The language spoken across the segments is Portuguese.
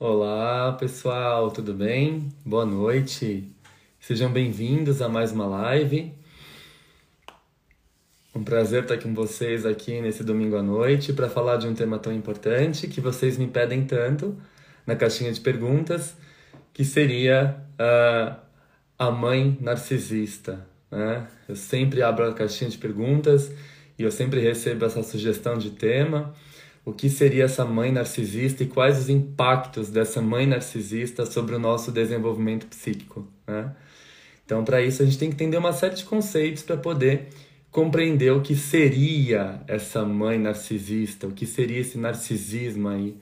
Olá pessoal, tudo bem? Boa noite. Sejam bem-vindos a mais uma live. Um prazer estar com vocês aqui nesse domingo à noite para falar de um tema tão importante que vocês me pedem tanto na caixinha de perguntas, que seria uh, a mãe narcisista. Né? Eu sempre abro a caixinha de perguntas e eu sempre recebo essa sugestão de tema o que seria essa mãe narcisista e quais os impactos dessa mãe narcisista sobre o nosso desenvolvimento psíquico. Né? Então, para isso, a gente tem que entender uma série de conceitos para poder compreender o que seria essa mãe narcisista, o que seria esse narcisismo aí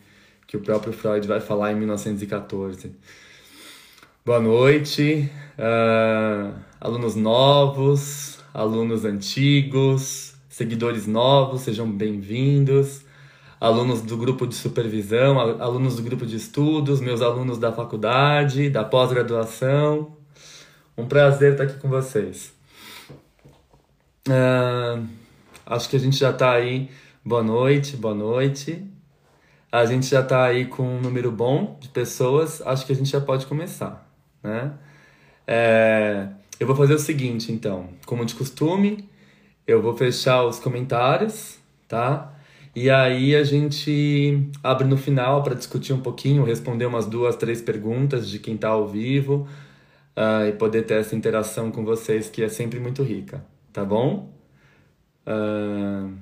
que o próprio Freud vai falar em 1914. Boa noite, uh, alunos novos, alunos antigos, seguidores novos, sejam bem-vindos alunos do grupo de supervisão, alunos do grupo de estudos, meus alunos da faculdade, da pós-graduação. Um prazer estar aqui com vocês. Uh, acho que a gente já está aí. Boa noite, boa noite. A gente já está aí com um número bom de pessoas. Acho que a gente já pode começar, né? É, eu vou fazer o seguinte, então. Como de costume, eu vou fechar os comentários, tá? E aí a gente abre no final para discutir um pouquinho, responder umas duas, três perguntas de quem está ao vivo uh, e poder ter essa interação com vocês que é sempre muito rica, tá bom? Uh...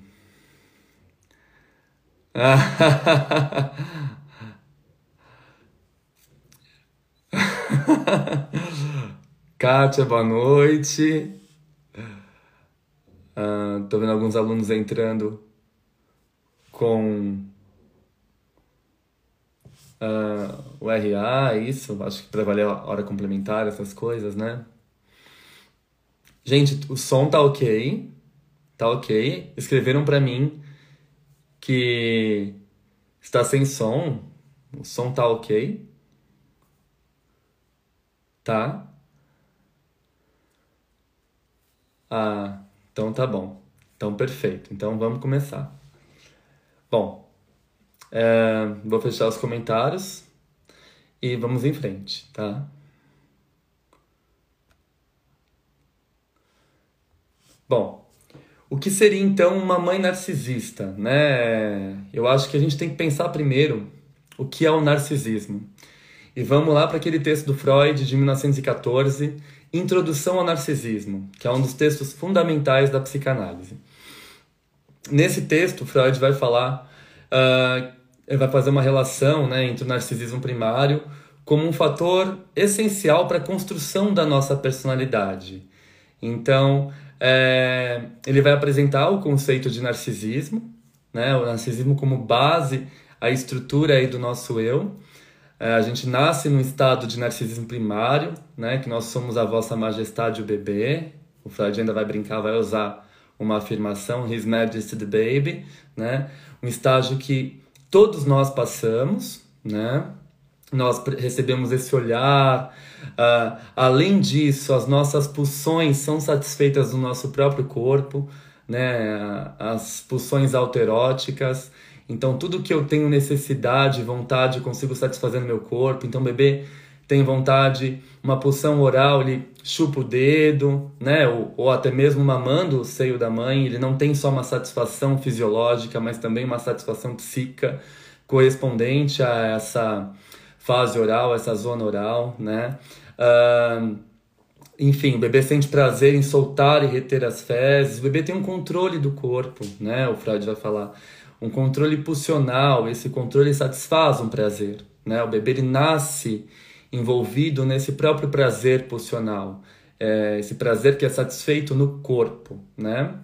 Kátia, boa noite. Uh, tô vendo alguns alunos entrando com uh, o RA, isso, acho que trabalhei a hora complementar, essas coisas, né? Gente, o som tá ok, tá ok. Escreveram para mim que está sem som, o som tá ok, tá? Ah, então tá bom. Então perfeito. Então vamos começar. Bom, é, vou fechar os comentários e vamos em frente, tá? Bom, o que seria então uma mãe narcisista, né? Eu acho que a gente tem que pensar primeiro o que é o narcisismo. E vamos lá para aquele texto do Freud de 1914, Introdução ao Narcisismo, que é um dos textos fundamentais da psicanálise. Nesse texto, Freud vai falar, uh, vai fazer uma relação né, entre o narcisismo primário como um fator essencial para a construção da nossa personalidade. Então, é, ele vai apresentar o conceito de narcisismo, né, o narcisismo como base, a estrutura aí do nosso eu. É, a gente nasce num estado de narcisismo primário, né, que nós somos a vossa majestade, o bebê. O Freud ainda vai brincar, vai usar uma afirmação, His Majesty the Baby, né? Um estágio que todos nós passamos, né? Nós recebemos esse olhar. Uh, além disso, as nossas pulsões são satisfeitas no nosso próprio corpo, né? As pulsões autoeróticas. Então, tudo que eu tenho necessidade, vontade, consigo satisfazer no meu corpo. Então, bebê tem vontade, uma pulsão oral, ele chupa o dedo, né? Ou, ou, até mesmo mamando o seio da mãe, ele não tem só uma satisfação fisiológica, mas também uma satisfação psíquica correspondente a essa fase oral, essa zona oral, né? Uh, enfim, o bebê sente prazer em soltar e reter as fezes. O bebê tem um controle do corpo, né? O Freud vai falar. Um controle pulsional. Esse controle satisfaz um prazer, né? O bebê ele nasce envolvido nesse próprio prazer pulsional. É, esse prazer que é satisfeito no corpo, né?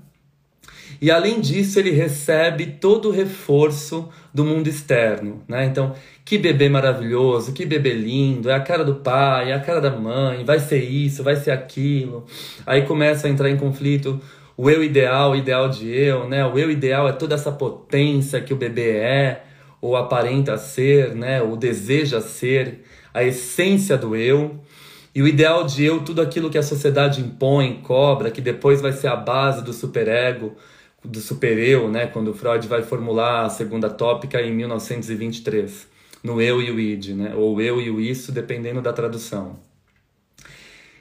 E além disso, ele recebe todo o reforço do mundo externo, né? Então, que bebê maravilhoso, que bebê lindo, é a cara do pai, é a cara da mãe, vai ser isso, vai ser aquilo. Aí começa a entrar em conflito o eu ideal, o ideal de eu, né? O eu ideal é toda essa potência que o bebê é, ou aparenta ser, né? Ou deseja ser, a essência do eu. E o ideal de eu, tudo aquilo que a sociedade impõe, cobra, que depois vai ser a base do superego, do super-eu, né, quando Freud vai formular a segunda tópica em 1923, no eu e o id, né, ou eu e o isso, dependendo da tradução.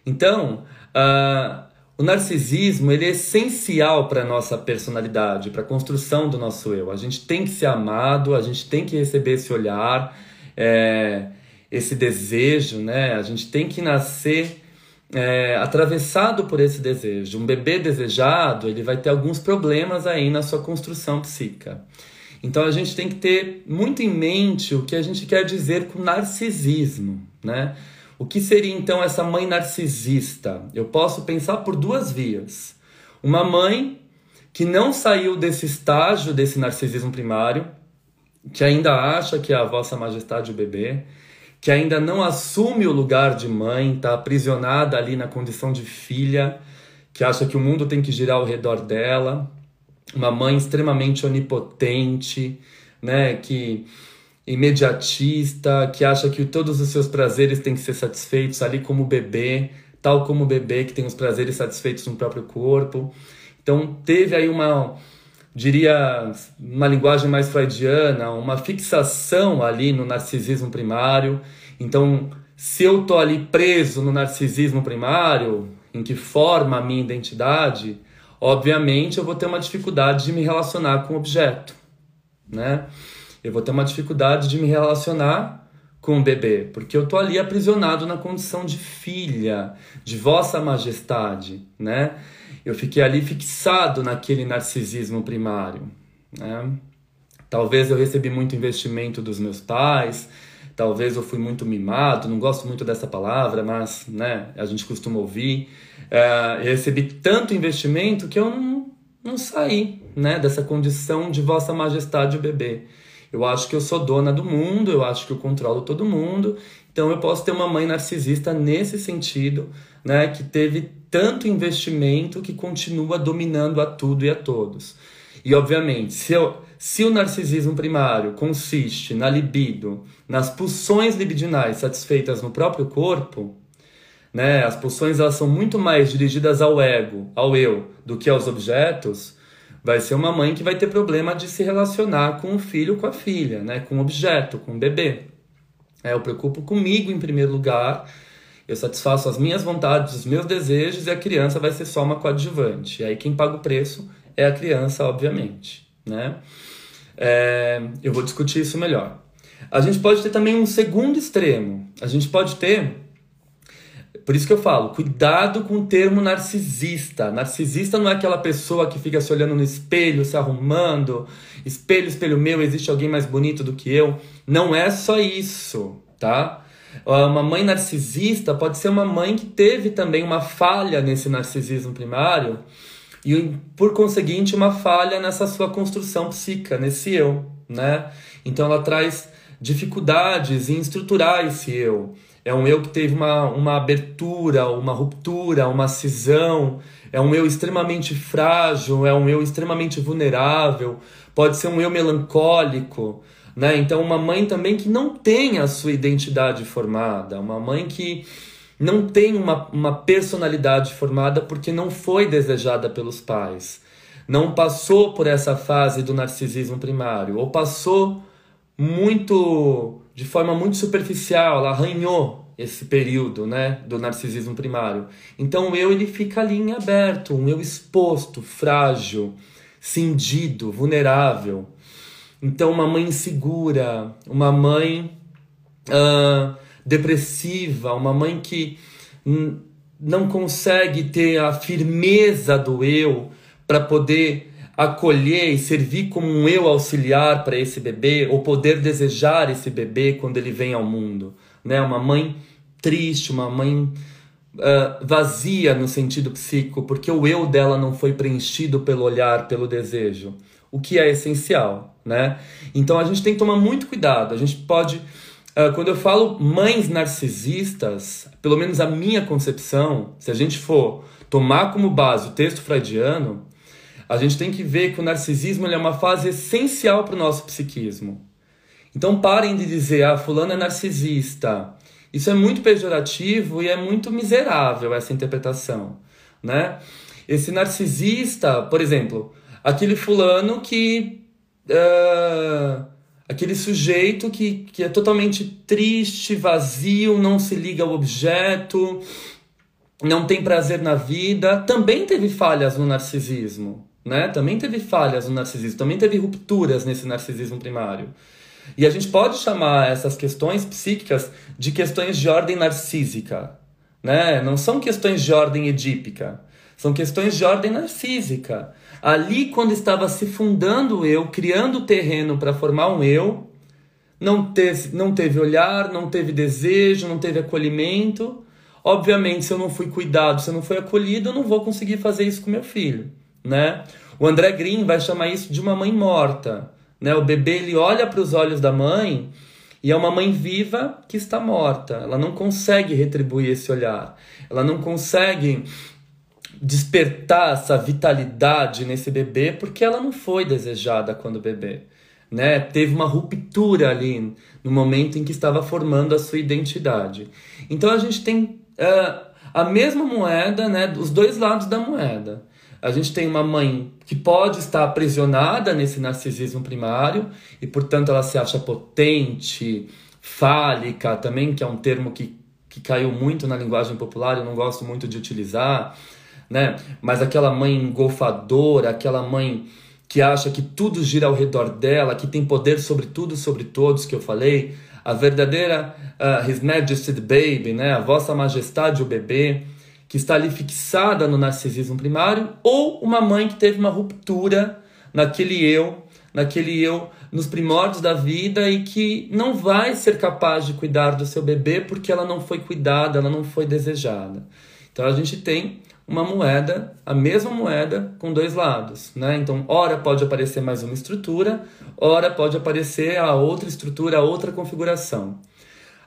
Então, uh, o narcisismo ele é essencial para a nossa personalidade, para a construção do nosso eu. A gente tem que ser amado, a gente tem que receber esse olhar, é, esse desejo, né? A gente tem que nascer é, atravessado por esse desejo. Um bebê desejado, ele vai ter alguns problemas aí na sua construção psíquica. Então a gente tem que ter muito em mente o que a gente quer dizer com narcisismo, né? O que seria então essa mãe narcisista? Eu posso pensar por duas vias. Uma mãe que não saiu desse estágio desse narcisismo primário, que ainda acha que é a vossa majestade o bebê, que ainda não assume o lugar de mãe, está aprisionada ali na condição de filha, que acha que o mundo tem que girar ao redor dela, uma mãe extremamente onipotente, né, que imediatista, que acha que todos os seus prazeres têm que ser satisfeitos ali como bebê, tal como o bebê que tem os prazeres satisfeitos no próprio corpo. Então teve aí uma diria, uma linguagem mais freudiana, uma fixação ali no narcisismo primário. Então, se eu tô ali preso no narcisismo primário, em que forma a minha identidade, obviamente eu vou ter uma dificuldade de me relacionar com o objeto, né? Eu vou ter uma dificuldade de me relacionar com o bebê, porque eu tô ali aprisionado na condição de filha, de vossa majestade, né? Eu fiquei ali fixado naquele narcisismo primário. Né? Talvez eu recebi muito investimento dos meus pais, talvez eu fui muito mimado, não gosto muito dessa palavra, mas né, a gente costuma ouvir. É, recebi tanto investimento que eu não, não saí né, dessa condição de Vossa Majestade o bebê. Eu acho que eu sou dona do mundo, eu acho que eu controlo todo mundo, então eu posso ter uma mãe narcisista nesse sentido, né, que teve tanto investimento que continua dominando a tudo e a todos. E obviamente, se, eu, se o narcisismo primário consiste na libido, nas pulsões libidinais satisfeitas no próprio corpo, né, as pulsões elas são muito mais dirigidas ao ego, ao eu, do que aos objetos, vai ser uma mãe que vai ter problema de se relacionar com o filho, com a filha, né, com o objeto, com o bebê. É, eu preocupo comigo em primeiro lugar eu satisfaço as minhas vontades, os meus desejos e a criança vai ser só uma coadjuvante. E aí quem paga o preço é a criança, obviamente, né? É, eu vou discutir isso melhor. A gente pode ter também um segundo extremo. A gente pode ter, por isso que eu falo, cuidado com o termo narcisista. Narcisista não é aquela pessoa que fica se olhando no espelho, se arrumando, espelho, espelho meu, existe alguém mais bonito do que eu. Não é só isso, tá? Uma mãe narcisista pode ser uma mãe que teve também uma falha nesse narcisismo primário e, por conseguinte, uma falha nessa sua construção psíquica, nesse eu, né? Então ela traz dificuldades em estruturar esse eu. É um eu que teve uma, uma abertura, uma ruptura, uma cisão. É um eu extremamente frágil, é um eu extremamente vulnerável. Pode ser um eu melancólico, né? Então, uma mãe também que não tem a sua identidade formada, uma mãe que não tem uma, uma personalidade formada porque não foi desejada pelos pais, não passou por essa fase do narcisismo primário, ou passou muito de forma muito superficial, ela arranhou esse período, né, do narcisismo primário. Então o eu ele fica ali em aberto, um eu exposto, frágil, cindido, vulnerável. Então, uma mãe insegura, uma mãe uh, depressiva, uma mãe que não consegue ter a firmeza do eu para poder acolher e servir como um eu auxiliar para esse bebê ou poder desejar esse bebê quando ele vem ao mundo, né? Uma mãe triste, uma mãe uh, vazia no sentido psíquico, porque o eu dela não foi preenchido pelo olhar, pelo desejo, o que é essencial, né? Então a gente tem que tomar muito cuidado. A gente pode, uh, quando eu falo mães narcisistas, pelo menos a minha concepção, se a gente for tomar como base o texto freudiano, a gente tem que ver que o narcisismo é uma fase essencial para o nosso psiquismo. Então parem de dizer, ah, fulano é narcisista. Isso é muito pejorativo e é muito miserável essa interpretação, né? Esse narcisista, por exemplo, aquele fulano que... Uh, aquele sujeito que, que é totalmente triste, vazio, não se liga ao objeto, não tem prazer na vida, também teve falhas no narcisismo né? Também teve falhas no narcisismo, também teve rupturas nesse narcisismo primário. E a gente pode chamar essas questões psíquicas de questões de ordem narcísica, né? Não são questões de ordem edípica, são questões de ordem narcísica. Ali, quando estava se fundando o eu, criando o terreno para formar um eu, não teve, não teve olhar, não teve desejo, não teve acolhimento. Obviamente, se eu não fui cuidado, se eu não fui acolhido, eu não vou conseguir fazer isso com meu filho né? O André Green vai chamar isso de uma mãe morta, né? O bebê ele olha para os olhos da mãe e é uma mãe viva que está morta. Ela não consegue retribuir esse olhar. Ela não consegue despertar essa vitalidade nesse bebê porque ela não foi desejada quando bebê. Né? Teve uma ruptura ali no momento em que estava formando a sua identidade. Então a gente tem uh, a mesma moeda, né? os dois lados da moeda. A gente tem uma mãe que pode estar aprisionada nesse narcisismo primário e, portanto, ela se acha potente, fálica também, que é um termo que, que caiu muito na linguagem popular, eu não gosto muito de utilizar, né? Mas aquela mãe engolfadora, aquela mãe que acha que tudo gira ao redor dela, que tem poder sobre tudo, sobre todos, que eu falei, a verdadeira uh, His Majesty the Baby, né? A Vossa Majestade o bebê que está ali fixada no narcisismo primário, ou uma mãe que teve uma ruptura naquele eu, naquele eu nos primórdios da vida e que não vai ser capaz de cuidar do seu bebê porque ela não foi cuidada, ela não foi desejada. Então a gente tem uma moeda, a mesma moeda com dois lados, né? Então, ora pode aparecer mais uma estrutura, ora pode aparecer a outra estrutura, a outra configuração.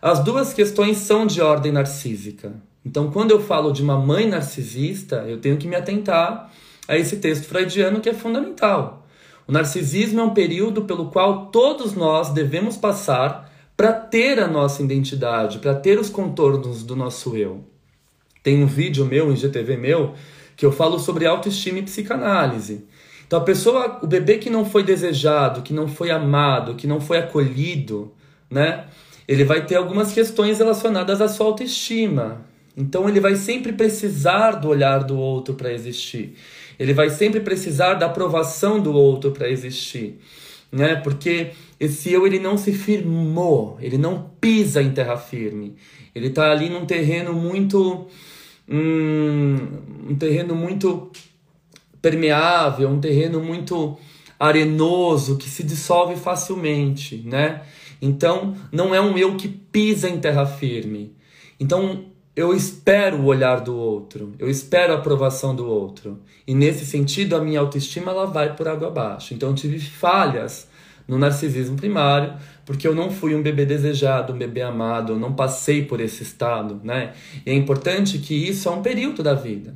As duas questões são de ordem narcísica, então, quando eu falo de uma mãe narcisista, eu tenho que me atentar a esse texto freudiano que é fundamental. O narcisismo é um período pelo qual todos nós devemos passar para ter a nossa identidade, para ter os contornos do nosso eu. Tem um vídeo meu, em GTV meu, que eu falo sobre autoestima e psicanálise. Então a pessoa, o bebê que não foi desejado, que não foi amado, que não foi acolhido, né? Ele vai ter algumas questões relacionadas à sua autoestima, então ele vai sempre precisar do olhar do outro para existir. Ele vai sempre precisar da aprovação do outro para existir, né? Porque esse eu ele não se firmou, ele não pisa em terra firme. Ele está ali num terreno muito um, um terreno muito permeável, um terreno muito arenoso que se dissolve facilmente, né? Então não é um eu que pisa em terra firme. Então eu espero o olhar do outro, eu espero a aprovação do outro. E nesse sentido, a minha autoestima ela vai por água abaixo. Então eu tive falhas no narcisismo primário, porque eu não fui um bebê desejado, um bebê amado, eu não passei por esse estado, né? E é importante que isso é um período da vida.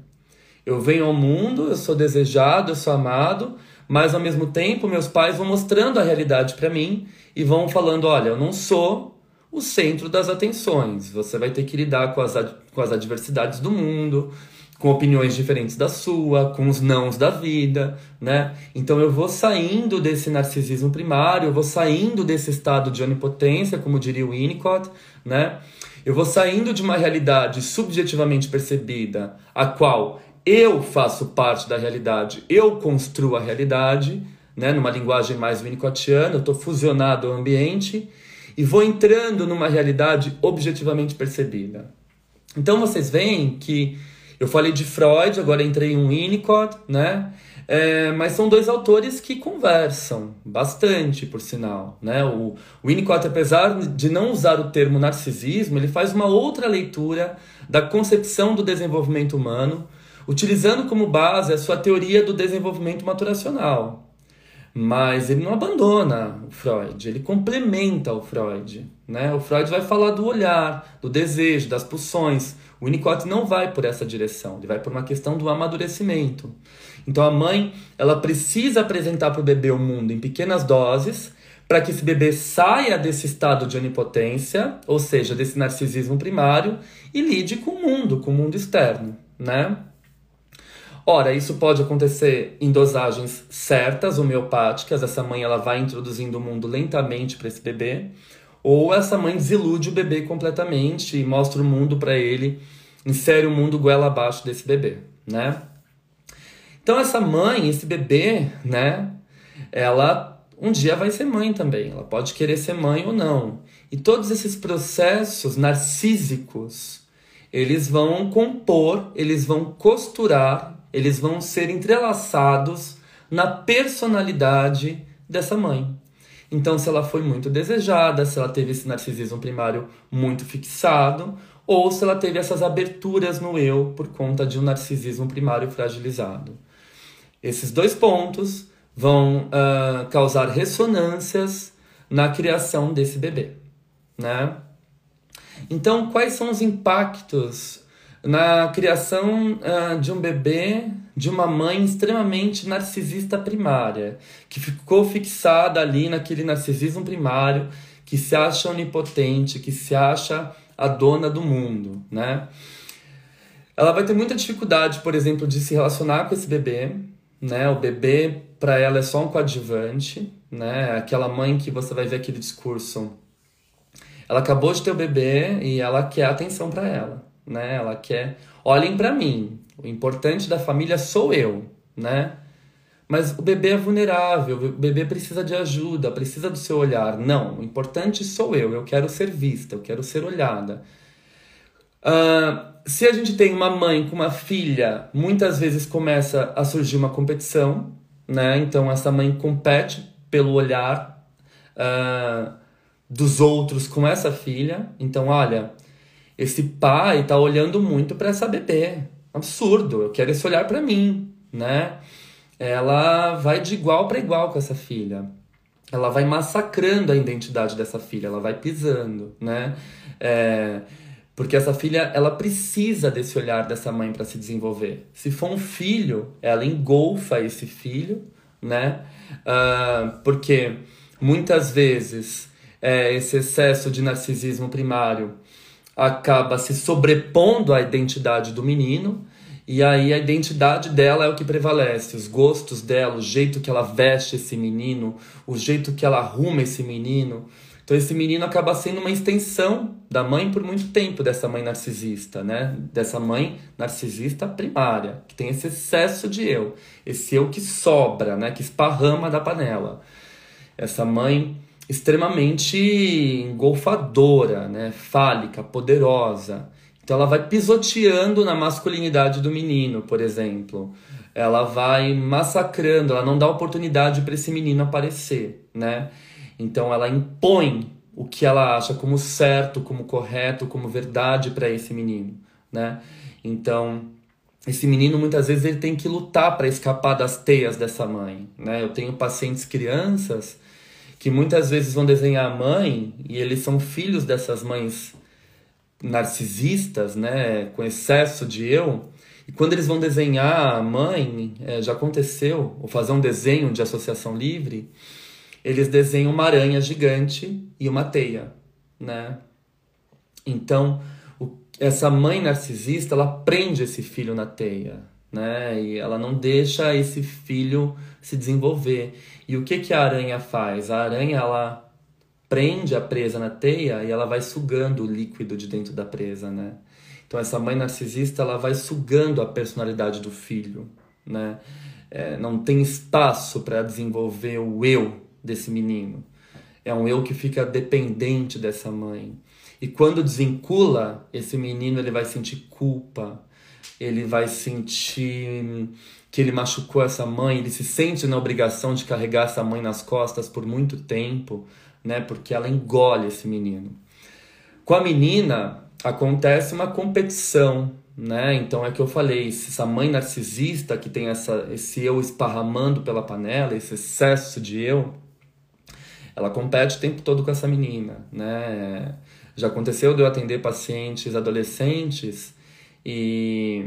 Eu venho ao mundo, eu sou desejado, eu sou amado, mas ao mesmo tempo meus pais vão mostrando a realidade para mim e vão falando, olha, eu não sou o centro das atenções. Você vai ter que lidar com as, com as adversidades do mundo, com opiniões diferentes da sua, com os nãos da vida, né? Então eu vou saindo desse narcisismo primário, eu vou saindo desse estado de onipotência, como diria o Winnicott, né? Eu vou saindo de uma realidade subjetivamente percebida, a qual eu faço parte da realidade, eu construo a realidade, né? Numa linguagem mais winnicottiana, eu estou fusionado ao ambiente e vou entrando numa realidade objetivamente percebida. Então vocês veem que eu falei de Freud, agora entrei em um Winnicott, né? É, mas são dois autores que conversam bastante, por sinal. Né? O Winnicott, apesar de não usar o termo narcisismo, ele faz uma outra leitura da concepção do desenvolvimento humano, utilizando como base a sua teoria do desenvolvimento maturacional. Mas ele não abandona o Freud, ele complementa o Freud. Né? O Freud vai falar do olhar, do desejo, das pulsões. O Winnicott não vai por essa direção, ele vai por uma questão do amadurecimento. Então a mãe, ela precisa apresentar para o bebê o mundo em pequenas doses, para que esse bebê saia desse estado de onipotência, ou seja, desse narcisismo primário, e lide com o mundo, com o mundo externo, né? Ora, isso pode acontecer em dosagens certas, homeopáticas, essa mãe ela vai introduzindo o mundo lentamente para esse bebê, ou essa mãe desilude o bebê completamente e mostra o mundo para ele, insere o mundo goela abaixo desse bebê, né? Então essa mãe, esse bebê, né, ela um dia vai ser mãe também. Ela pode querer ser mãe ou não. E todos esses processos narcísicos, eles vão compor, eles vão costurar, eles vão ser entrelaçados na personalidade dessa mãe. Então, se ela foi muito desejada, se ela teve esse narcisismo primário muito fixado, ou se ela teve essas aberturas no eu por conta de um narcisismo primário fragilizado. Esses dois pontos vão uh, causar ressonâncias na criação desse bebê, né? Então, quais são os impactos na criação uh, de um bebê de uma mãe extremamente narcisista primária, que ficou fixada ali naquele narcisismo primário, que se acha onipotente, que se acha a dona do mundo, né? Ela vai ter muita dificuldade, por exemplo, de se relacionar com esse bebê, né? O bebê para ela é só um coadjuvante, né? Aquela mãe que você vai ver aquele discurso, ela acabou de ter o bebê e ela quer atenção para ela, né? Ela quer, olhem para mim. O importante da família sou eu, né? Mas o bebê é vulnerável, o bebê precisa de ajuda, precisa do seu olhar. Não, o importante sou eu, eu quero ser vista, eu quero ser olhada. Uh, se a gente tem uma mãe com uma filha, muitas vezes começa a surgir uma competição, né? Então essa mãe compete pelo olhar uh, dos outros com essa filha. Então, olha, esse pai tá olhando muito para essa bebê. Absurdo, eu quero esse olhar para mim, né? Ela vai de igual para igual com essa filha. Ela vai massacrando a identidade dessa filha, ela vai pisando, né? É, porque essa filha, ela precisa desse olhar dessa mãe para se desenvolver. Se for um filho, ela engolfa esse filho, né? Uh, porque muitas vezes é, esse excesso de narcisismo primário acaba se sobrepondo à identidade do menino, e aí a identidade dela é o que prevalece, os gostos dela, o jeito que ela veste esse menino, o jeito que ela arruma esse menino. Então esse menino acaba sendo uma extensão da mãe por muito tempo, dessa mãe narcisista, né? Dessa mãe narcisista primária, que tem esse excesso de eu, esse eu que sobra, né? Que esparrama da panela. Essa mãe extremamente engolfadora, né? Fálica, poderosa. Então ela vai pisoteando na masculinidade do menino, por exemplo. Ela vai massacrando, ela não dá oportunidade para esse menino aparecer, né? Então ela impõe o que ela acha como certo, como correto, como verdade para esse menino, né? Então esse menino muitas vezes ele tem que lutar para escapar das teias dessa mãe, né? Eu tenho pacientes crianças que muitas vezes vão desenhar a mãe e eles são filhos dessas mães narcisistas, né, com excesso de eu. E quando eles vão desenhar a mãe, é, já aconteceu, ou fazer um desenho de associação livre, eles desenham uma aranha gigante e uma teia, né? Então, o, essa mãe narcisista, ela prende esse filho na teia, né? E ela não deixa esse filho se desenvolver. E o que que a aranha faz? A aranha, ela prende a presa na teia e ela vai sugando o líquido de dentro da presa, né? Então essa mãe narcisista, ela vai sugando a personalidade do filho, né? É, não tem espaço para desenvolver o eu desse menino. É um eu que fica dependente dessa mãe. E quando desvincula, esse menino ele vai sentir culpa, ele vai sentir que ele machucou essa mãe, ele se sente na obrigação de carregar essa mãe nas costas por muito tempo, né? Porque ela engole esse menino. Com a menina acontece uma competição, né? Então é que eu falei, essa mãe narcisista que tem essa esse eu esparramando pela panela, esse excesso de eu, ela compete o tempo todo com essa menina, né? Já aconteceu de eu atender pacientes adolescentes e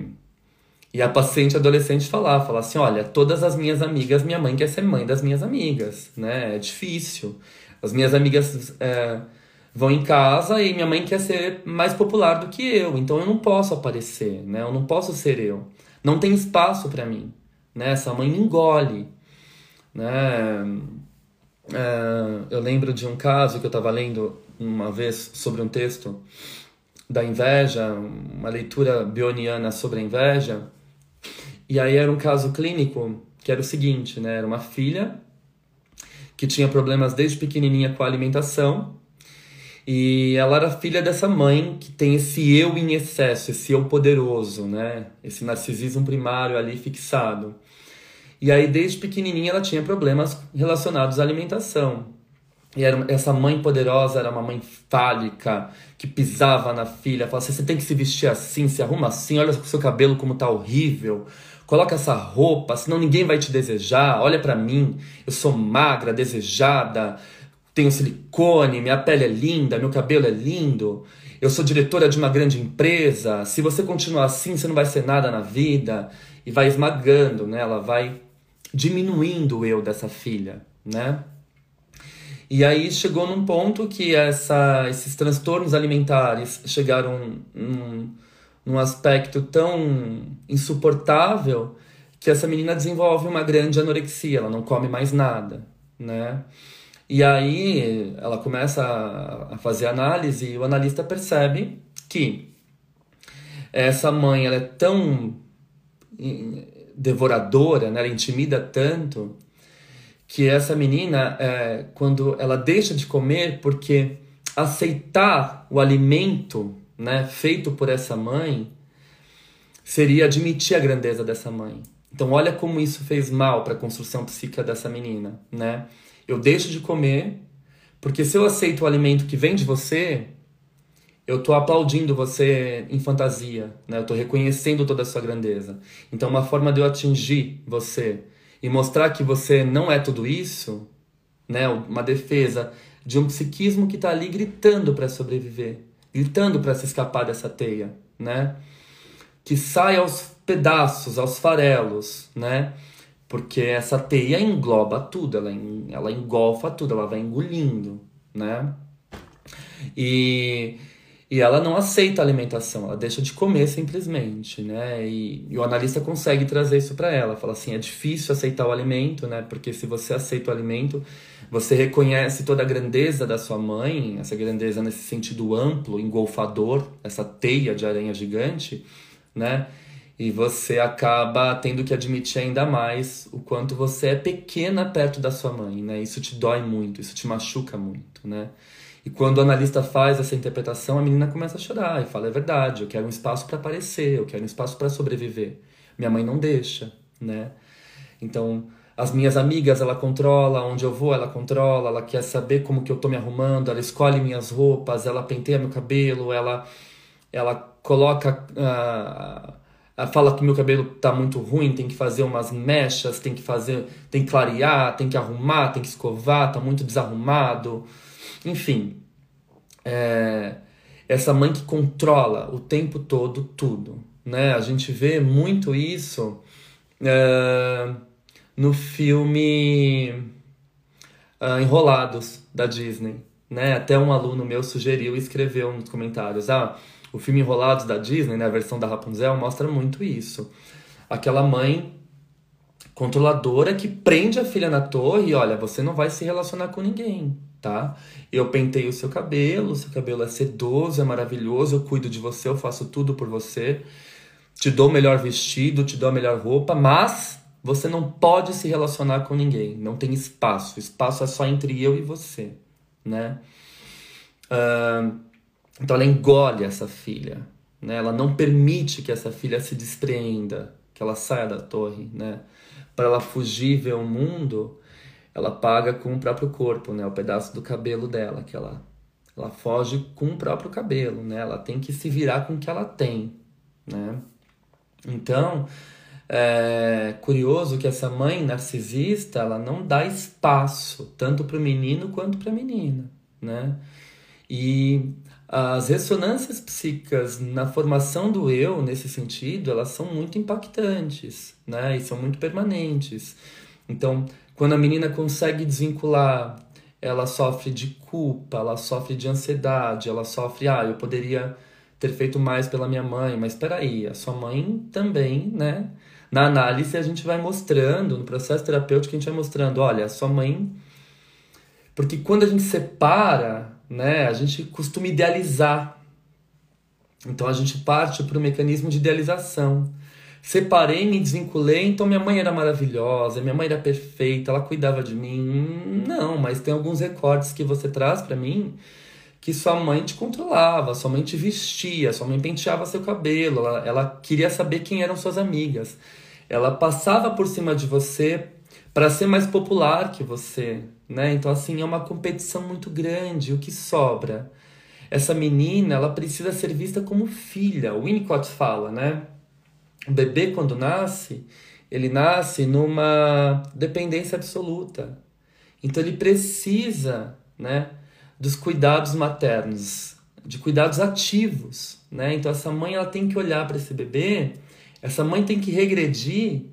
e a paciente adolescente falar, falar assim, olha, todas as minhas amigas, minha mãe quer ser mãe das minhas amigas, né? É difícil. As minhas amigas é, vão em casa e minha mãe quer ser mais popular do que eu, então eu não posso aparecer, né? Eu não posso ser eu. Não tem espaço para mim, né? Essa mãe engole, né? É, eu lembro de um caso que eu estava lendo uma vez sobre um texto da inveja, uma leitura bioniana sobre a inveja, e aí era um caso clínico que era o seguinte, né? Era uma filha que tinha problemas desde pequenininha com a alimentação e ela era filha dessa mãe que tem esse eu em excesso, esse eu poderoso, né? Esse narcisismo primário ali fixado. E aí desde pequenininha ela tinha problemas relacionados à alimentação. E era, essa mãe poderosa era uma mãe fálica, que pisava na filha, falava assim, você tem que se vestir assim, se arruma assim, olha o seu cabelo como tá horrível, Coloca essa roupa, senão ninguém vai te desejar. Olha para mim, eu sou magra, desejada, tenho silicone, minha pele é linda, meu cabelo é lindo. Eu sou diretora de uma grande empresa. Se você continuar assim, você não vai ser nada na vida. E vai esmagando, né? Ela vai diminuindo o eu dessa filha, né? E aí chegou num ponto que essa, esses transtornos alimentares chegaram num, num aspecto tão insuportável que essa menina desenvolve uma grande anorexia, ela não come mais nada, né? E aí ela começa a fazer análise e o analista percebe que essa mãe ela é tão devoradora, né? ela intimida tanto que essa menina, é, quando ela deixa de comer porque aceitar o alimento né, feito por essa mãe seria admitir a grandeza dessa mãe. Então olha como isso fez mal para a construção psíquica dessa menina, né? Eu deixo de comer porque se eu aceito o alimento que vem de você, eu tô aplaudindo você em fantasia, né? Eu tô reconhecendo toda a sua grandeza. Então uma forma de eu atingir você e mostrar que você não é tudo isso, né? Uma defesa de um psiquismo que está ali gritando para sobreviver gritando para se escapar dessa teia, né? Que sai aos pedaços, aos farelos, né? Porque essa teia engloba tudo, ela, ela engolfa tudo, ela vai engolindo, né? E, e ela não aceita a alimentação, ela deixa de comer simplesmente, né? E, e o analista consegue trazer isso para ela, fala assim, é difícil aceitar o alimento, né? Porque se você aceita o alimento, você reconhece toda a grandeza da sua mãe, essa grandeza nesse sentido amplo, engolfador, essa teia de aranha gigante, né? E você acaba tendo que admitir ainda mais o quanto você é pequena perto da sua mãe, né? Isso te dói muito, isso te machuca muito, né? E quando o analista faz essa interpretação, a menina começa a chorar e fala: é verdade, eu quero um espaço para aparecer, eu quero um espaço para sobreviver. Minha mãe não deixa, né? Então, as minhas amigas ela controla, onde eu vou ela controla, ela quer saber como que eu tô me arrumando, ela escolhe minhas roupas, ela penteia meu cabelo, ela ela coloca uh, fala que meu cabelo tá muito ruim, tem que fazer umas mechas, tem que fazer, tem que clarear, tem que arrumar, tem que escovar, tá muito desarrumado. Enfim, é, essa mãe que controla o tempo todo tudo, né? A gente vê muito isso é, no filme uh, Enrolados da Disney, né? Até um aluno meu sugeriu e escreveu nos comentários, ah, o filme Enrolados da Disney, né, a versão da Rapunzel mostra muito isso. Aquela mãe controladora que prende a filha na torre e olha, você não vai se relacionar com ninguém, tá? Eu pentei o seu cabelo, seu cabelo é sedoso, é maravilhoso, eu cuido de você, eu faço tudo por você. Te dou o melhor vestido, te dou a melhor roupa, mas você não pode se relacionar com ninguém, não tem espaço. Espaço é só entre eu e você, né? Uh, então ela engole essa filha, né? Ela não permite que essa filha se despreenda, que ela saia da torre, né? Para ela fugir ver o mundo, ela paga com o próprio corpo, né? O pedaço do cabelo dela, que ela, ela foge com o próprio cabelo, né? Ela tem que se virar com o que ela tem, né? Então, é curioso que essa mãe narcisista, ela não dá espaço tanto para o menino quanto para a menina, né? E as ressonâncias psíquicas na formação do eu, nesse sentido, elas são muito impactantes, né? E são muito permanentes. Então, quando a menina consegue desvincular, ela sofre de culpa, ela sofre de ansiedade, ela sofre, ah, eu poderia ter feito mais pela minha mãe, mas espera aí, a sua mãe também, né? Na análise a gente vai mostrando, no processo terapêutico a gente vai mostrando, olha, a sua mãe porque quando a gente separa, né, a gente costuma idealizar. Então a gente parte para o mecanismo de idealização. Separei, me desvinculei, então minha mãe era maravilhosa, minha mãe era perfeita, ela cuidava de mim. Não, mas tem alguns recortes que você traz para mim que sua mãe te controlava, sua mãe te vestia, sua mãe penteava seu cabelo, ela, ela queria saber quem eram suas amigas. Ela passava por cima de você para ser mais popular que você, né? Então assim, é uma competição muito grande, o que sobra? Essa menina, ela precisa ser vista como filha. O Winnicott fala, né? O bebê quando nasce, ele nasce numa dependência absoluta. Então ele precisa, né, dos cuidados maternos, de cuidados ativos, né? Então essa mãe ela tem que olhar para esse bebê, essa mãe tem que regredir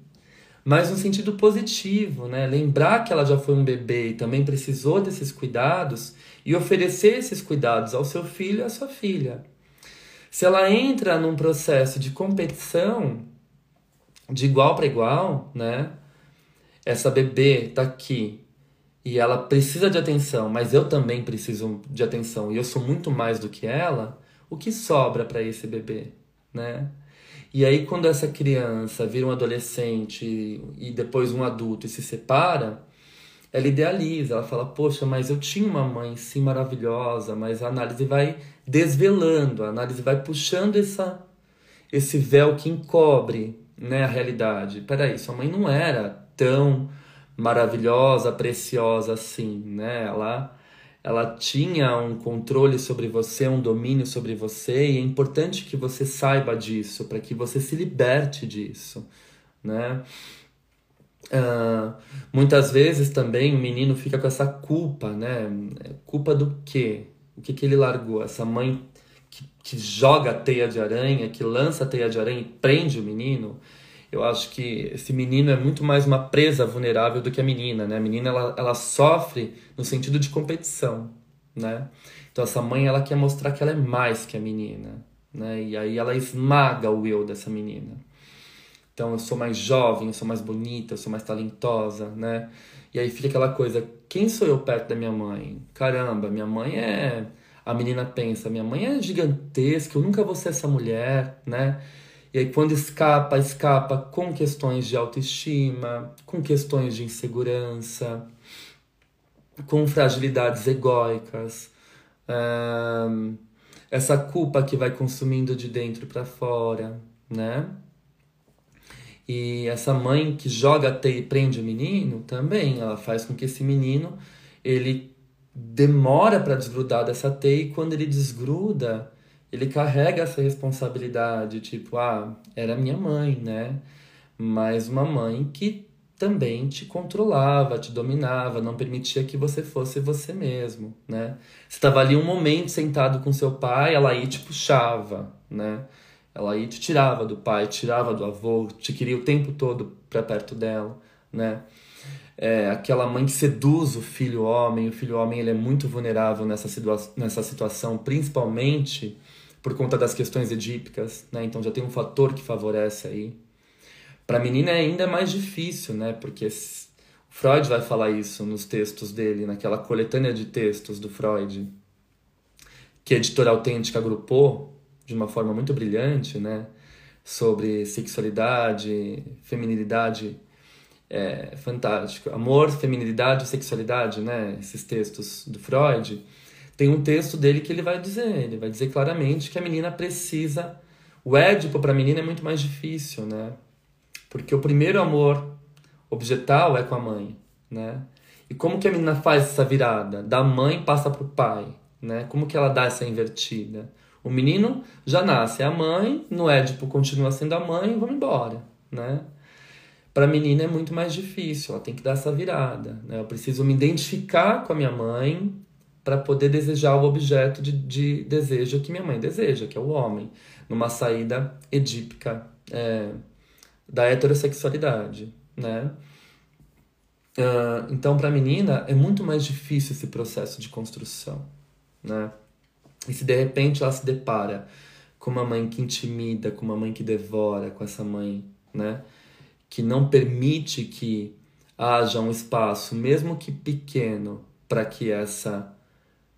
mas no sentido positivo, né? Lembrar que ela já foi um bebê e também precisou desses cuidados e oferecer esses cuidados ao seu filho e à sua filha. Se ela entra num processo de competição de igual para igual, né? Essa bebê tá aqui e ela precisa de atenção, mas eu também preciso de atenção e eu sou muito mais do que ela, o que sobra para esse bebê, né? E aí, quando essa criança vira um adolescente e depois um adulto e se separa, ela idealiza, ela fala: Poxa, mas eu tinha uma mãe sim maravilhosa, mas a análise vai desvelando, a análise vai puxando essa, esse véu que encobre né, a realidade. Peraí, sua mãe não era tão maravilhosa, preciosa assim, né? Ela ela tinha um controle sobre você, um domínio sobre você, e é importante que você saiba disso, para que você se liberte disso, né? Uh, muitas vezes também o menino fica com essa culpa, né? Culpa do quê? O que, que ele largou? Essa mãe que, que joga a teia de aranha, que lança a teia de aranha e prende o menino, eu acho que esse menino é muito mais uma presa vulnerável do que a menina, né? A menina ela, ela sofre no sentido de competição, né? Então essa mãe ela quer mostrar que ela é mais que a menina, né? E aí ela esmaga o eu dessa menina. Então eu sou mais jovem, eu sou mais bonita, eu sou mais talentosa, né? E aí fica aquela coisa, quem sou eu perto da minha mãe? Caramba, minha mãe é a menina pensa, minha mãe é gigantesca, eu nunca vou ser essa mulher, né? E aí, quando escapa, escapa com questões de autoestima, com questões de insegurança, com fragilidades egóicas, essa culpa que vai consumindo de dentro para fora, né? E essa mãe que joga teia e prende o menino também, ela faz com que esse menino ele demora para desgrudar dessa teia e quando ele desgruda, ele carrega essa responsabilidade, tipo, ah, era minha mãe, né? Mas uma mãe que também te controlava, te dominava, não permitia que você fosse você mesmo, né? Você estava ali um momento sentado com seu pai, ela aí te puxava, né? Ela aí te tirava do pai, tirava do avô, te queria o tempo todo para perto dela, né? É, aquela mãe que seduz o filho homem, o filho homem ele é muito vulnerável nessa, situa nessa situação, principalmente por conta das questões edípicas, né? Então já tem um fator que favorece aí. Para a menina é ainda mais difícil, né? Porque Freud vai falar isso nos textos dele, naquela coletânea de textos do Freud, que a editora autêntica agrupou de uma forma muito brilhante, né? Sobre sexualidade, feminilidade é fantástico. Amor, feminilidade, sexualidade, né? Esses textos do Freud. Tem um texto dele que ele vai dizer, ele vai dizer claramente que a menina precisa. O Édipo para a menina é muito mais difícil, né? Porque o primeiro amor objetal é com a mãe, né? E como que a menina faz essa virada? Da mãe passa para o pai, né? Como que ela dá essa invertida? O menino já nasce, a mãe, no Édipo continua sendo a mãe, vamos embora, né? Para a menina é muito mais difícil, ela tem que dar essa virada, né? Eu preciso me identificar com a minha mãe para poder desejar o objeto de, de, desejo que minha mãe deseja, que é o homem, numa saída edípica é, da heterossexualidade, né? Uh, então, para a menina é muito mais difícil esse processo de construção, né? E se de repente ela se depara com uma mãe que intimida, com uma mãe que devora, com essa mãe, né? Que não permite que haja um espaço, mesmo que pequeno, para que essa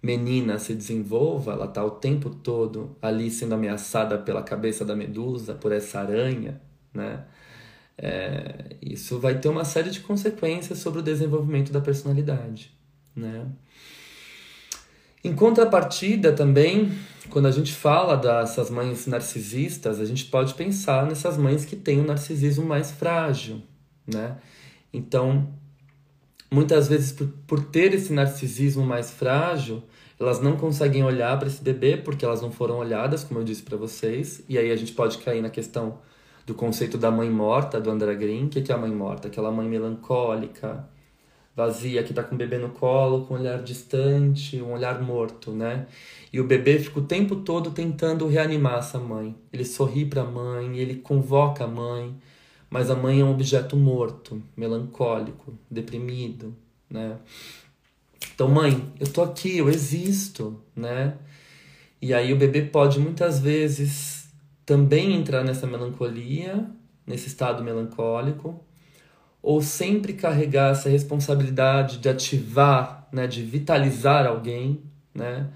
menina se desenvolva, ela está o tempo todo ali sendo ameaçada pela cabeça da medusa, por essa aranha, né? É, isso vai ter uma série de consequências sobre o desenvolvimento da personalidade, né? Em contrapartida, também, quando a gente fala dessas mães narcisistas, a gente pode pensar nessas mães que têm um narcisismo mais frágil, né? Então, muitas vezes, por, por ter esse narcisismo mais frágil, elas não conseguem olhar para esse bebê porque elas não foram olhadas, como eu disse para vocês, e aí a gente pode cair na questão do conceito da mãe morta, do André Green. O que é a mãe morta? Aquela mãe melancólica, vazia, que está com o bebê no colo, com um olhar distante, um olhar morto, né? E o bebê fica o tempo todo tentando reanimar essa mãe. Ele sorri para a mãe, ele convoca a mãe, mas a mãe é um objeto morto, melancólico, deprimido, né? Então, mãe, eu tô aqui, eu existo, né? E aí o bebê pode muitas vezes também entrar nessa melancolia, nesse estado melancólico, ou sempre carregar essa responsabilidade de ativar, né, de vitalizar alguém, né?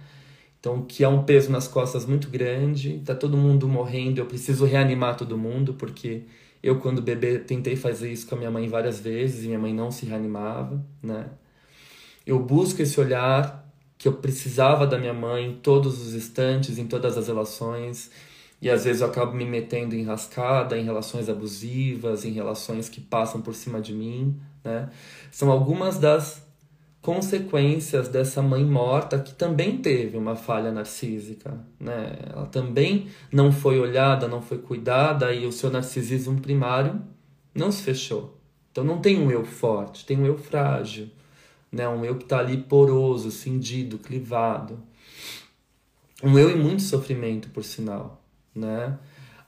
Então, que é um peso nas costas muito grande, tá todo mundo morrendo, eu preciso reanimar todo mundo, porque eu, quando bebê, tentei fazer isso com a minha mãe várias vezes e minha mãe não se reanimava, né? Eu busco esse olhar que eu precisava da minha mãe em todos os instantes, em todas as relações, e às vezes eu acabo me metendo em rascada, em relações abusivas, em relações que passam por cima de mim, né? São algumas das consequências dessa mãe morta que também teve uma falha narcísica, né? Ela também não foi olhada, não foi cuidada e o seu narcisismo primário não se fechou. Então não tem um eu forte, tem um eu frágil, né? Um eu que está ali poroso, cindido, clivado. Um eu em muito sofrimento, por sinal né?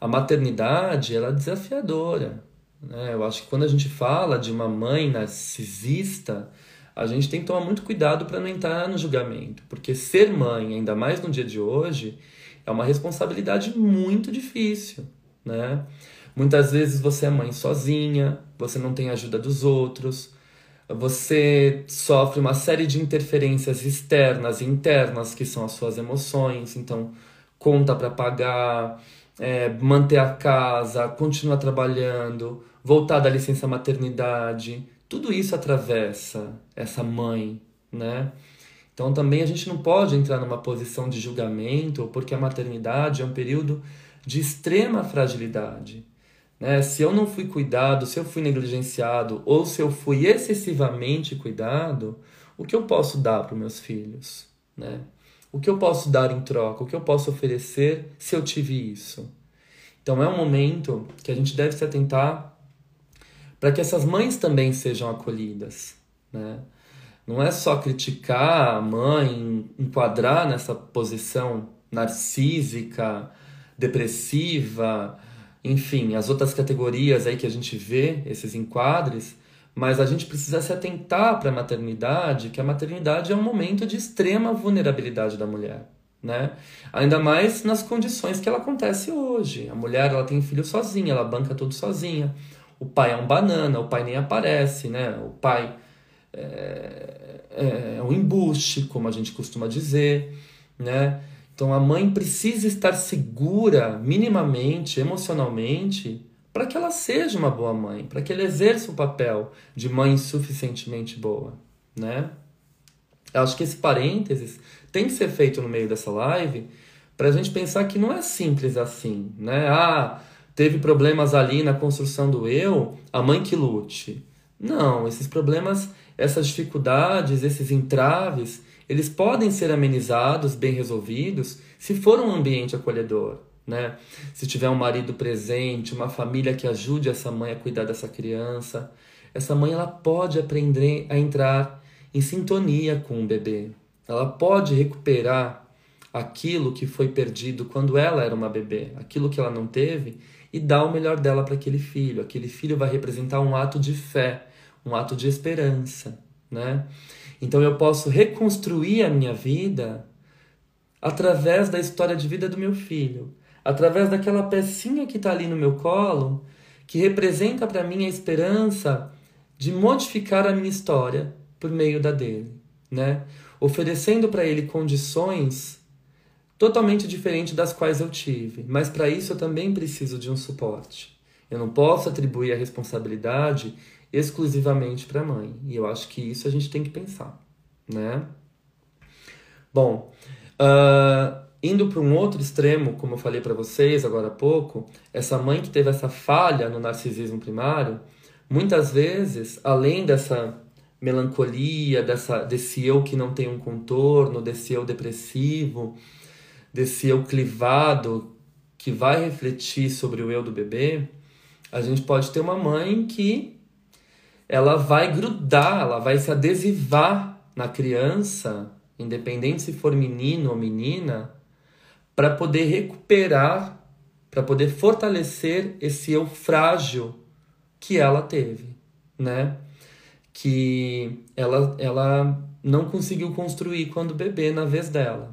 A maternidade, ela é desafiadora, né? Eu acho que quando a gente fala de uma mãe narcisista, a gente tem que tomar muito cuidado para não entrar no julgamento, porque ser mãe, ainda mais no dia de hoje, é uma responsabilidade muito difícil, né? Muitas vezes você é mãe sozinha, você não tem ajuda dos outros, você sofre uma série de interferências externas e internas que são as suas emoções, então conta para pagar, é, manter a casa, continuar trabalhando, voltar da licença maternidade, tudo isso atravessa essa mãe, né? Então também a gente não pode entrar numa posição de julgamento, porque a maternidade é um período de extrema fragilidade. Né? Se eu não fui cuidado, se eu fui negligenciado ou se eu fui excessivamente cuidado, o que eu posso dar para os meus filhos? Né? O que eu posso dar em troca? O que eu posso oferecer se eu tive isso? Então é um momento que a gente deve se atentar para que essas mães também sejam acolhidas, né? Não é só criticar a mãe, enquadrar nessa posição narcísica, depressiva, enfim, as outras categorias aí que a gente vê, esses enquadres, mas a gente precisa se atentar para a maternidade, que a maternidade é um momento de extrema vulnerabilidade da mulher, né? Ainda mais nas condições que ela acontece hoje. A mulher ela tem filho sozinha, ela banca tudo sozinha. O pai é um banana, o pai nem aparece, né? O pai é, é, um embuste, como a gente costuma dizer, né? Então a mãe precisa estar segura minimamente, emocionalmente, para que ela seja uma boa mãe, para que ela exerça o papel de mãe suficientemente boa, né? Eu acho que esse parênteses tem que ser feito no meio dessa live para a gente pensar que não é simples assim, né? Ah, teve problemas ali na construção do eu, a mãe que lute. Não, esses problemas, essas dificuldades, esses entraves, eles podem ser amenizados, bem resolvidos, se for um ambiente acolhedor, né? Se tiver um marido presente, uma família que ajude essa mãe a cuidar dessa criança, essa mãe ela pode aprender a entrar em sintonia com o bebê. Ela pode recuperar aquilo que foi perdido quando ela era uma bebê, aquilo que ela não teve, e dar o melhor dela para aquele filho. Aquele filho vai representar um ato de fé, um ato de esperança, né? Então eu posso reconstruir a minha vida através da história de vida do meu filho, através daquela pecinha que está ali no meu colo, que representa para mim a esperança de modificar a minha história por meio da dele, né? Oferecendo para ele condições totalmente diferentes das quais eu tive, mas para isso eu também preciso de um suporte. Eu não posso atribuir a responsabilidade exclusivamente para a mãe, e eu acho que isso a gente tem que pensar, né? Bom, uh, indo para um outro extremo, como eu falei para vocês agora há pouco, essa mãe que teve essa falha no narcisismo primário, muitas vezes, além dessa melancolia, dessa, desse eu que não tem um contorno, desse eu depressivo, desse eu clivado que vai refletir sobre o eu do bebê, a gente pode ter uma mãe que ela vai grudar, ela vai se adesivar na criança, independente se for menino ou menina, para poder recuperar, para poder fortalecer esse eu frágil que ela teve, né? que ela, ela não conseguiu construir quando bebê na vez dela.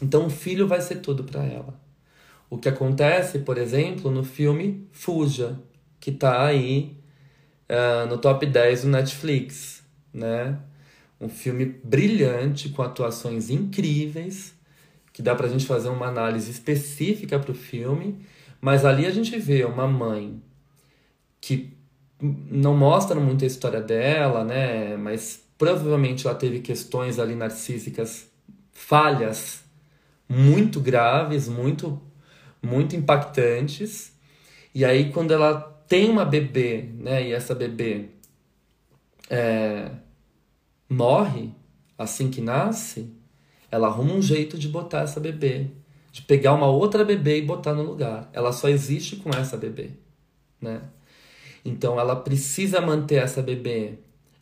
Então o filho vai ser tudo para ela. O que acontece, por exemplo, no filme Fuja, que está aí uh, no top 10 do Netflix, né? Um filme brilhante, com atuações incríveis, que dá pra gente fazer uma análise específica para o filme, mas ali a gente vê uma mãe que não mostram muito a história dela, né? Mas provavelmente ela teve questões ali narcísicas, falhas muito graves, muito muito impactantes. E aí quando ela tem uma bebê, né? E essa bebê é, morre assim que nasce, ela arruma um jeito de botar essa bebê, de pegar uma outra bebê e botar no lugar. Ela só existe com essa bebê, né? Então ela precisa manter essa bebê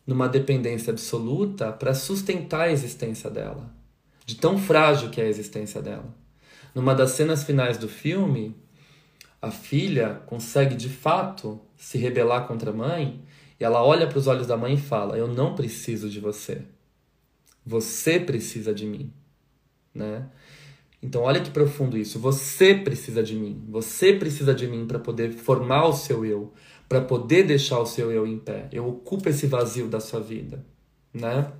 numa dependência absoluta para sustentar a existência dela, de tão frágil que é a existência dela. Numa das cenas finais do filme, a filha consegue de fato se rebelar contra a mãe e ela olha para os olhos da mãe e fala: Eu não preciso de você. Você precisa de mim. Né? Então, olha que profundo isso. Você precisa de mim. Você precisa de mim para poder formar o seu eu, para poder deixar o seu eu em pé. Eu ocupo esse vazio da sua vida, né?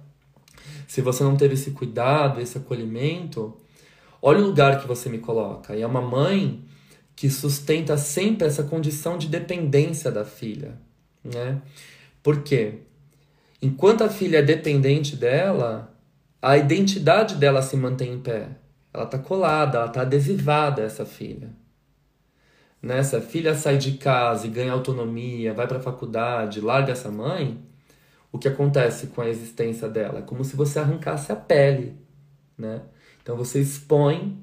Se você não teve esse cuidado, esse acolhimento, olha o lugar que você me coloca. E é uma mãe que sustenta sempre essa condição de dependência da filha, né? Por quê? Enquanto a filha é dependente dela, a identidade dela se mantém em pé. Ela está colada, ela está adesivada essa filha. Né? Se a filha sai de casa e ganha autonomia, vai para a faculdade, larga essa mãe, o que acontece com a existência dela? É como se você arrancasse a pele. Né? Então você expõe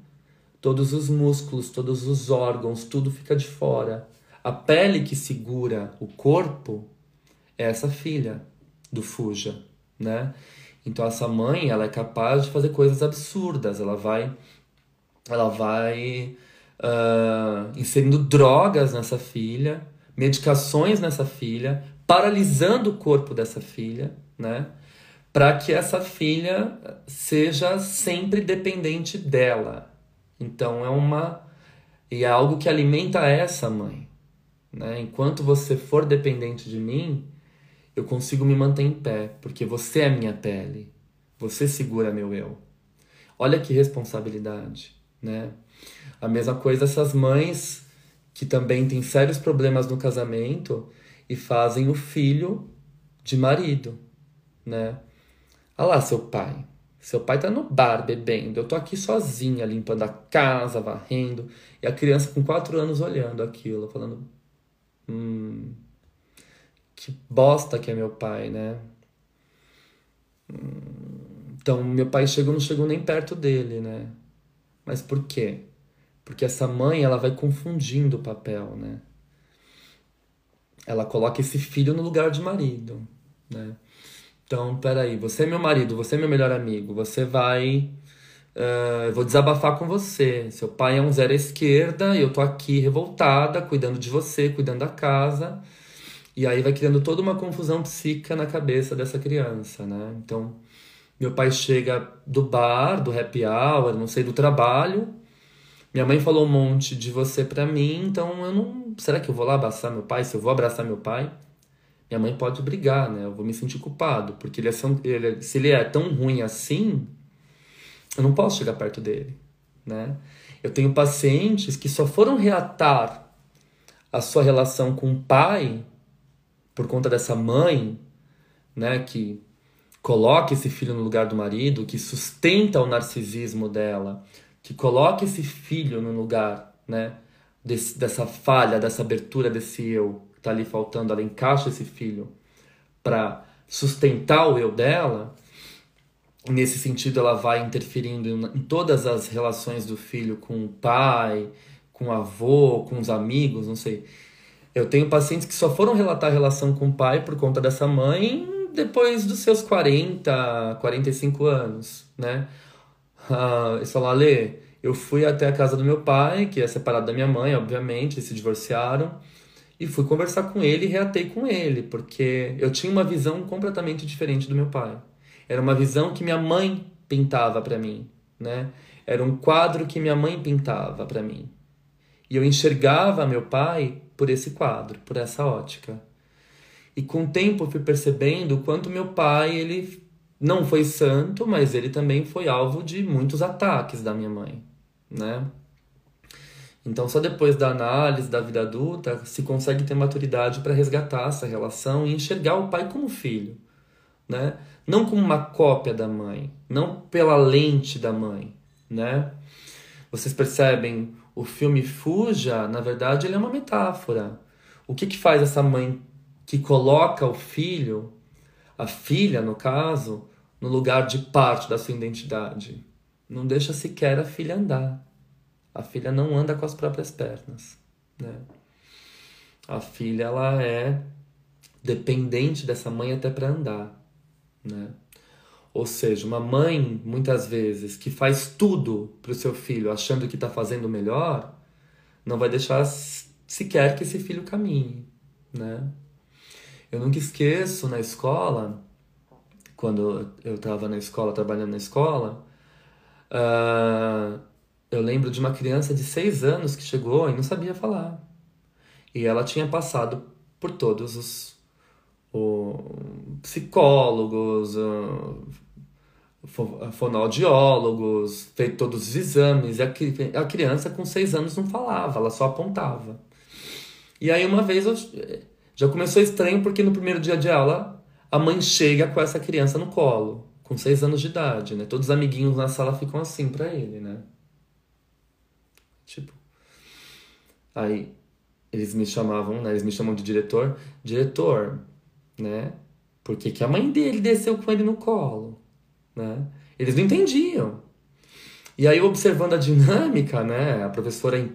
todos os músculos, todos os órgãos, tudo fica de fora. A pele que segura o corpo é essa filha do Fuja, né? Então essa mãe, ela é capaz de fazer coisas absurdas, ela vai ela vai uh, inserindo drogas nessa filha, medicações nessa filha, paralisando o corpo dessa filha, né? Para que essa filha seja sempre dependente dela. Então é uma e é algo que alimenta essa mãe, né? Enquanto você for dependente de mim, eu consigo me manter em pé, porque você é minha pele. Você segura meu eu. Olha que responsabilidade, né? A mesma coisa essas mães que também tem sérios problemas no casamento e fazem o filho de marido, né? Olha lá seu pai. Seu pai tá no bar bebendo, eu tô aqui sozinha limpando a casa, varrendo, e a criança com quatro anos olhando aquilo, falando: Hum, que bosta que é meu pai, né? Então, meu pai chegou, não chegou nem perto dele, né? Mas por quê? Porque essa mãe, ela vai confundindo o papel, né? Ela coloca esse filho no lugar de marido, né? Então, peraí, você é meu marido, você é meu melhor amigo, você vai. Uh, vou desabafar com você. Seu pai é um zero à esquerda e eu tô aqui revoltada, cuidando de você, cuidando da casa. E aí vai criando toda uma confusão psíquica na cabeça dessa criança, né? Então, meu pai chega do bar, do happy hour, não sei, do trabalho. Minha mãe falou um monte de você pra mim, então eu não. Será que eu vou lá abraçar meu pai? Se eu vou abraçar meu pai? minha mãe pode brigar, né? Eu vou me sentir culpado, porque ele é, ele, se ele é tão ruim assim, eu não posso chegar perto dele, né? Eu tenho pacientes que só foram reatar a sua relação com o pai por conta dessa mãe, né, que coloca esse filho no lugar do marido, que sustenta o narcisismo dela, que coloca esse filho no lugar, né, desse, dessa falha, dessa abertura desse eu tá ali faltando, ela encaixa esse filho para sustentar o eu dela, nesse sentido ela vai interferindo em todas as relações do filho com o pai, com o avô, com os amigos, não sei. Eu tenho pacientes que só foram relatar a relação com o pai por conta dessa mãe depois dos seus 40, 45 anos, né? Ah, eles falam, Ale, eu fui até a casa do meu pai, que é separado da minha mãe, obviamente, eles se divorciaram. E fui conversar com ele e reatei com ele, porque eu tinha uma visão completamente diferente do meu pai. Era uma visão que minha mãe pintava para mim, né? Era um quadro que minha mãe pintava para mim. E eu enxergava meu pai por esse quadro, por essa ótica. E com o tempo eu fui percebendo o quanto meu pai, ele não foi santo, mas ele também foi alvo de muitos ataques da minha mãe, né? Então, só depois da análise da vida adulta se consegue ter maturidade para resgatar essa relação e enxergar o pai como filho, né? Não como uma cópia da mãe, não pela lente da mãe, né? Vocês percebem, o filme Fuja, na verdade, ele é uma metáfora. O que que faz essa mãe que coloca o filho, a filha, no caso, no lugar de parte da sua identidade? Não deixa sequer a filha andar a filha não anda com as próprias pernas, né? A filha ela é dependente dessa mãe até para andar, né? Ou seja, uma mãe muitas vezes que faz tudo para o seu filho achando que está fazendo melhor, não vai deixar sequer que esse filho caminhe, né? Eu nunca esqueço na escola, quando eu estava na escola, trabalhando na escola, uh, eu lembro de uma criança de seis anos que chegou e não sabia falar. E ela tinha passado por todos os psicólogos, fonoaudiólogos, feito todos os exames. E a, a criança com seis anos não falava, ela só apontava. E aí uma vez eu, já começou estranho porque no primeiro dia de aula a mãe chega com essa criança no colo, com seis anos de idade, né? Todos os amiguinhos na sala ficam assim para ele, né? Tipo. Aí eles me chamavam, né? Eles me chamam de diretor. Diretor, né? Por que, que a mãe dele desceu com ele no colo? Né? Eles não entendiam. E aí, observando a dinâmica, né? A professora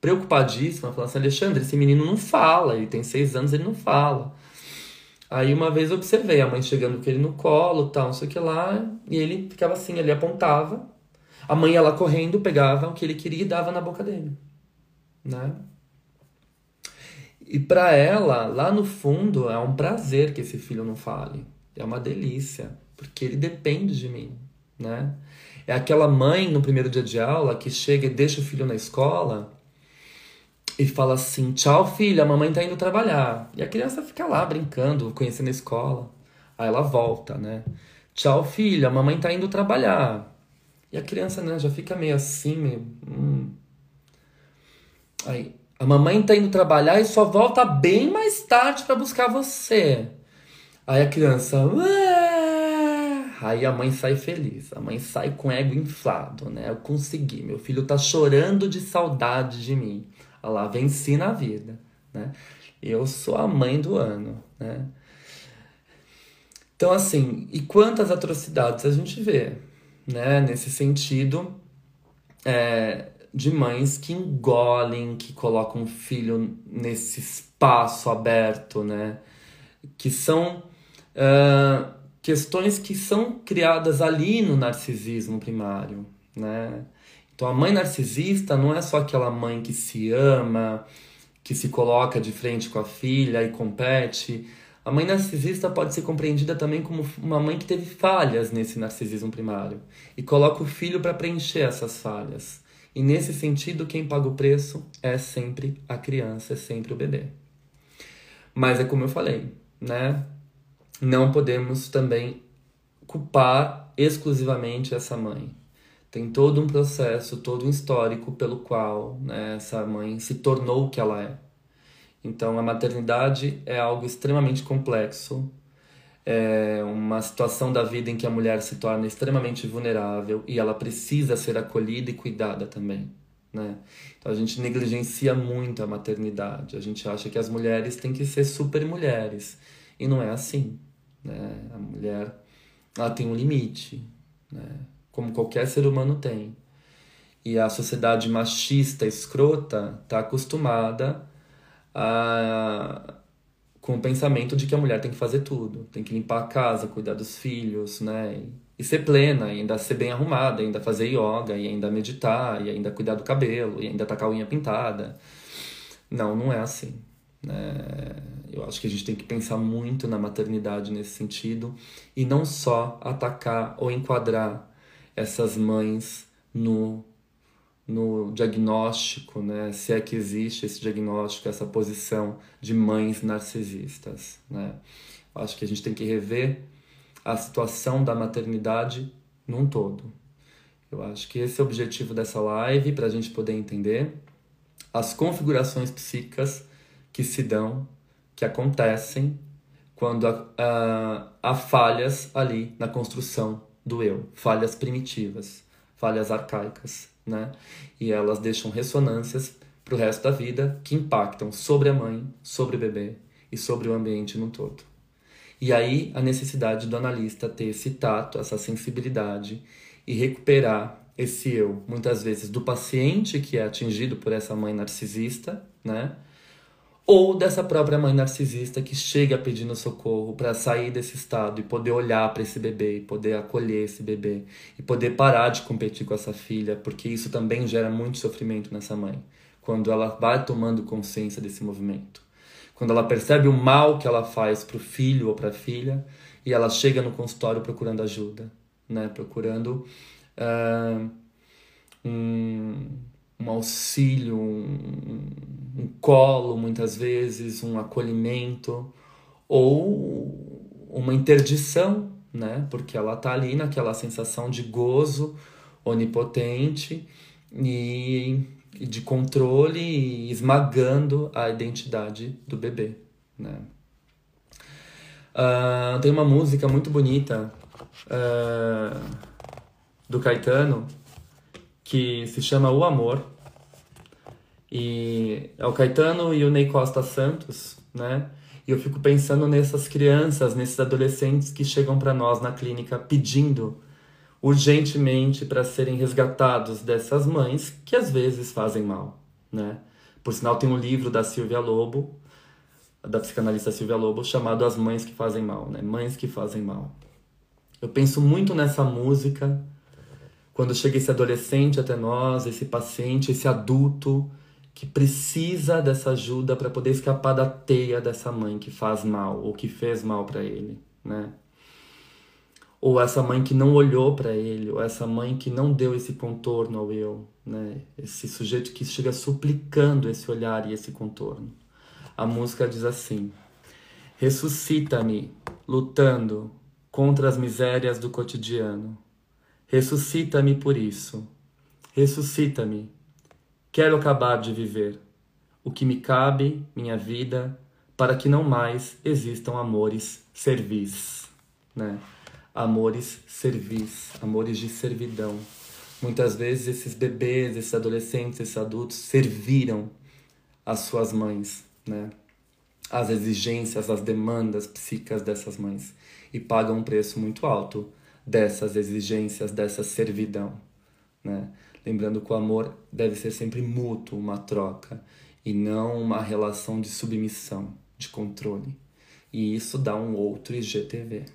preocupadíssima, falando assim, Alexandre, esse menino não fala, ele tem seis anos, ele não fala. Aí uma vez eu observei a mãe chegando com ele no colo, tal, não sei o que lá, e ele ficava assim, ele apontava, a mãe lá correndo, pegava o que ele queria e dava na boca dele, né? E para ela, lá no fundo, é um prazer que esse filho não fale. É uma delícia, porque ele depende de mim, né? É aquela mãe no primeiro dia de aula que chega e deixa o filho na escola e fala assim: "Tchau, filha, a mamãe tá indo trabalhar". E a criança fica lá brincando, conhecendo a escola. Aí ela volta, né? "Tchau, filha, a mamãe tá indo trabalhar". E a criança né, já fica meio assim, meio. Hum. Aí A mamãe tá indo trabalhar e só volta bem mais tarde para buscar você. Aí a criança. Ué! Aí a mãe sai feliz. A mãe sai com ego inflado, né? Eu consegui. Meu filho tá chorando de saudade de mim. Olha lá, venci na vida, né? Eu sou a mãe do ano, né? Então, assim, e quantas atrocidades a gente vê, né? Nesse sentido, é, de mães que engolem, que colocam o filho nesse espaço aberto, né? Que são uh, questões que são criadas ali no narcisismo primário, né? Então, a mãe narcisista não é só aquela mãe que se ama, que se coloca de frente com a filha e compete a mãe narcisista pode ser compreendida também como uma mãe que teve falhas nesse narcisismo primário e coloca o filho para preencher essas falhas. E nesse sentido, quem paga o preço é sempre a criança, é sempre o bebê. Mas é como eu falei, né? Não podemos também culpar exclusivamente essa mãe. Tem todo um processo, todo um histórico pelo qual né, essa mãe se tornou o que ela é. Então, a maternidade é algo extremamente complexo, é uma situação da vida em que a mulher se torna extremamente vulnerável e ela precisa ser acolhida e cuidada também. Né? Então, a gente negligencia muito a maternidade, a gente acha que as mulheres têm que ser super mulheres e não é assim. Né? A mulher ela tem um limite, né? como qualquer ser humano tem. E a sociedade machista, escrota, está acostumada a, com o pensamento de que a mulher tem que fazer tudo, tem que limpar a casa, cuidar dos filhos, né? E, ser plena, e ainda ser bem arrumada, ainda fazer yoga, e ainda meditar, e ainda cuidar do cabelo, e ainda tacar a unha pintada. Não, não é assim. Né? Eu acho que a gente tem que pensar muito na maternidade nesse sentido e não só atacar ou enquadrar essas mães no no diagnóstico, né? se é que existe esse diagnóstico, essa posição de mães narcisistas. Né? Acho que a gente tem que rever a situação da maternidade num todo. Eu acho que esse é o objetivo dessa live, para a gente poder entender as configurações psíquicas que se dão, que acontecem quando há, há, há falhas ali na construção do eu, falhas primitivas, falhas arcaicas né? E elas deixam ressonâncias para o resto da vida que impactam sobre a mãe, sobre o bebê e sobre o ambiente no todo. E aí a necessidade do analista ter esse tato, essa sensibilidade e recuperar esse eu, muitas vezes do paciente que é atingido por essa mãe narcisista, né? Ou dessa própria mãe narcisista que chega pedindo socorro para sair desse estado e poder olhar para esse bebê e poder acolher esse bebê e poder parar de competir com essa filha, porque isso também gera muito sofrimento nessa mãe, quando ela vai tomando consciência desse movimento. Quando ela percebe o mal que ela faz para o filho ou para a filha e ela chega no consultório procurando ajuda, né? procurando uh, um, um auxílio, um, um colo, muitas vezes, um acolhimento, ou uma interdição, né? Porque ela tá ali naquela sensação de gozo onipotente e, de controle e esmagando a identidade do bebê, né? Uh, tem uma música muito bonita uh, do Caetano que se chama O Amor. E é o Caetano e o Ney Costa Santos, né? E eu fico pensando nessas crianças, nesses adolescentes que chegam para nós na clínica pedindo urgentemente para serem resgatados dessas mães que às vezes fazem mal, né? Por sinal, tem um livro da Silvia Lobo, da psicanalista Silvia Lobo, chamado As Mães que Fazem Mal, né? Mães que Fazem Mal. Eu penso muito nessa música quando chega esse adolescente até nós, esse paciente, esse adulto que precisa dessa ajuda para poder escapar da teia dessa mãe que faz mal ou que fez mal para ele, né? Ou essa mãe que não olhou para ele, ou essa mãe que não deu esse contorno ao eu, né? Esse sujeito que chega suplicando esse olhar e esse contorno. A música diz assim: Ressuscita-me, lutando contra as misérias do cotidiano Ressuscita-me por isso. Ressuscita-me. Quero acabar de viver. o que me cabe, minha vida, para que não mais existam amores servis, né? Amores servis, amores de servidão. Muitas vezes esses bebês, esses adolescentes, esses adultos serviram as suas mães, né? As exigências, as demandas psíquicas dessas mães e pagam um preço muito alto dessas exigências, dessa servidão, né? Lembrando que o amor deve ser sempre mútuo, uma troca, e não uma relação de submissão, de controle. E isso dá um outro IGTV.